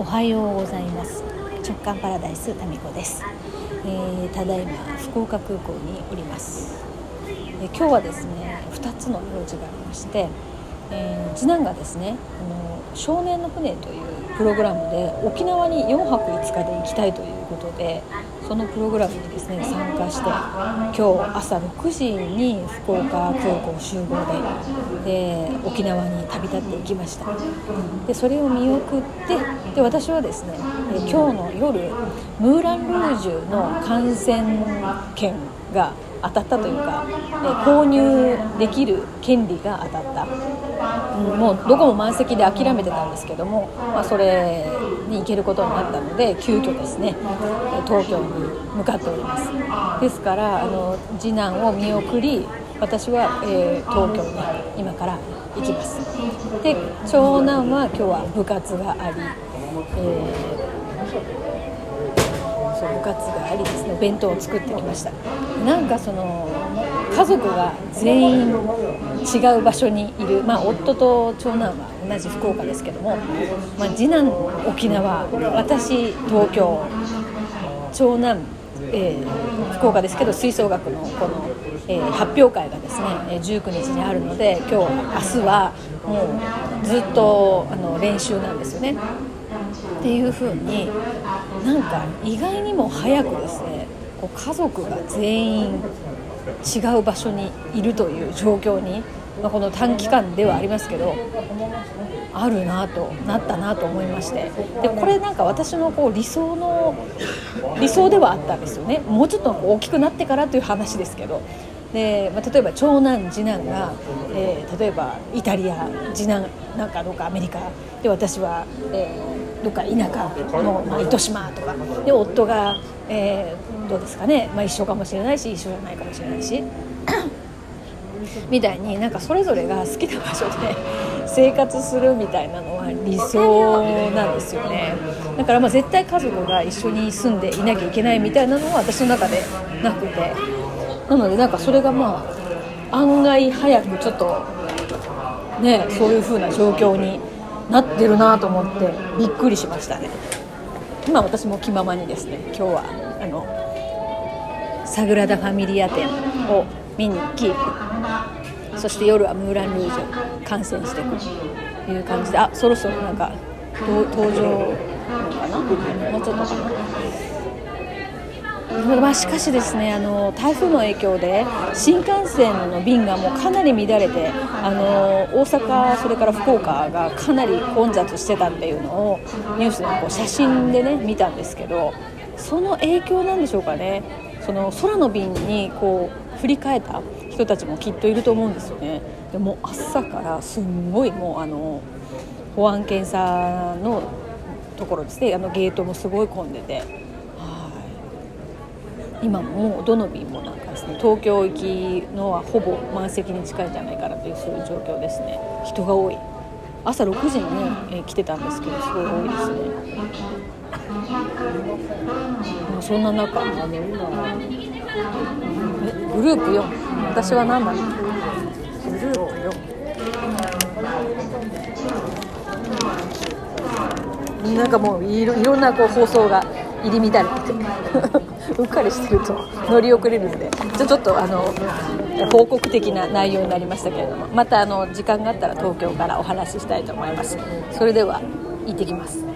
おはようございます。直感パラダイスタミコです、えー、ただいま福岡空港におります、えー、今日はですね2つの用事がありまして、えー、次男がですねあの少年の船というプログラムで沖縄に4泊5日で行きたいということでそのプログラムにですね参加して今日朝6時に福岡空港集合でで沖縄に旅立っていきました。でそれを見送ってで私はですね今日の夜ムーラン・ルージュの観戦券が当たったというか、え購入できる権利が当たった、うん、もうどこも満席で諦めてたんですけども、まあ、それに行けることになったので急遽ですね東京に向かっております。ですからあの次男を見送り私は、えー、東京に今から行きます。で長男は今日は部活があり、えーそう部活がありですね弁当を作ってきました。なんかその家族が全員違う場所にいる、まあ、夫と長男は同じ福岡ですけども、まあ、次男沖縄私東京長男、えー、福岡ですけど吹奏楽のこの、えー、発表会がですね19日にあるので今日明日はもうずっとあの練習なんですよね。っていう風になんか意外にも早くですねこう家族が全員違う場所にいるという状況に、まあ、この短期間ではありますけどあるなとなったなと思いまして。でこれなんか私のこう理想の理想ではあったんですよね。もうちょっと大きくなってからという話ですけど。で、まあ、例えば長男次男が、えー、例えばイタリア次男なんかどうかアメリカで私は、えー、どっか田舎の、ま、糸島とかで夫が、えー、どうですかね、まあ、一緒かもしれないし一緒じゃないかもしれないし。みたいになんかそれぞれが好きな場所で 生活するみたいなのは理想なんですよね。だからまあ絶対家族が一緒に住んでいなきゃいけないみたいなのは私の中でなくて。なのでなんかそれがまあ案外早くちょっとねそういう風な状況になってるなと思ってびっくりしましたね。今私も気ままにですね今日はあのサグラダ・ファミリア展を見に行きそして夜はムーラン・ルージュ観戦していくという感じであそろそろなんか登場のかな？もうちょっとかな？まあ、しかしですねあの台風の影響で新幹線の便がもうかなり乱れてあの大阪、それから福岡がかなり混雑してたっていうのをニュースでこう写真でね見たんですけどその影響なんでしょうかね。その空の便にこう振り替えた人たちもきっといると思うんですよね。でも朝からすんごいもうあの保安検査のところですね。あのゲートもすごい混んでて。今もどの便もなんかですね東京行きのはほぼ満席に近いんじゃないかなというそういう状況ですね。人が多い。朝6時にね、えー、来てたんですけどすごい多いですね、まあ、そんな中えグループ4私は何だろうグループ4なんかもういろいろんなこう放送が入り乱れててうっかりしてると乗り遅れるんで。ちょちょっとあの報告的な内容になりましたけれども。またあの時間があったら東京からお話ししたいと思います。それでは行ってきます。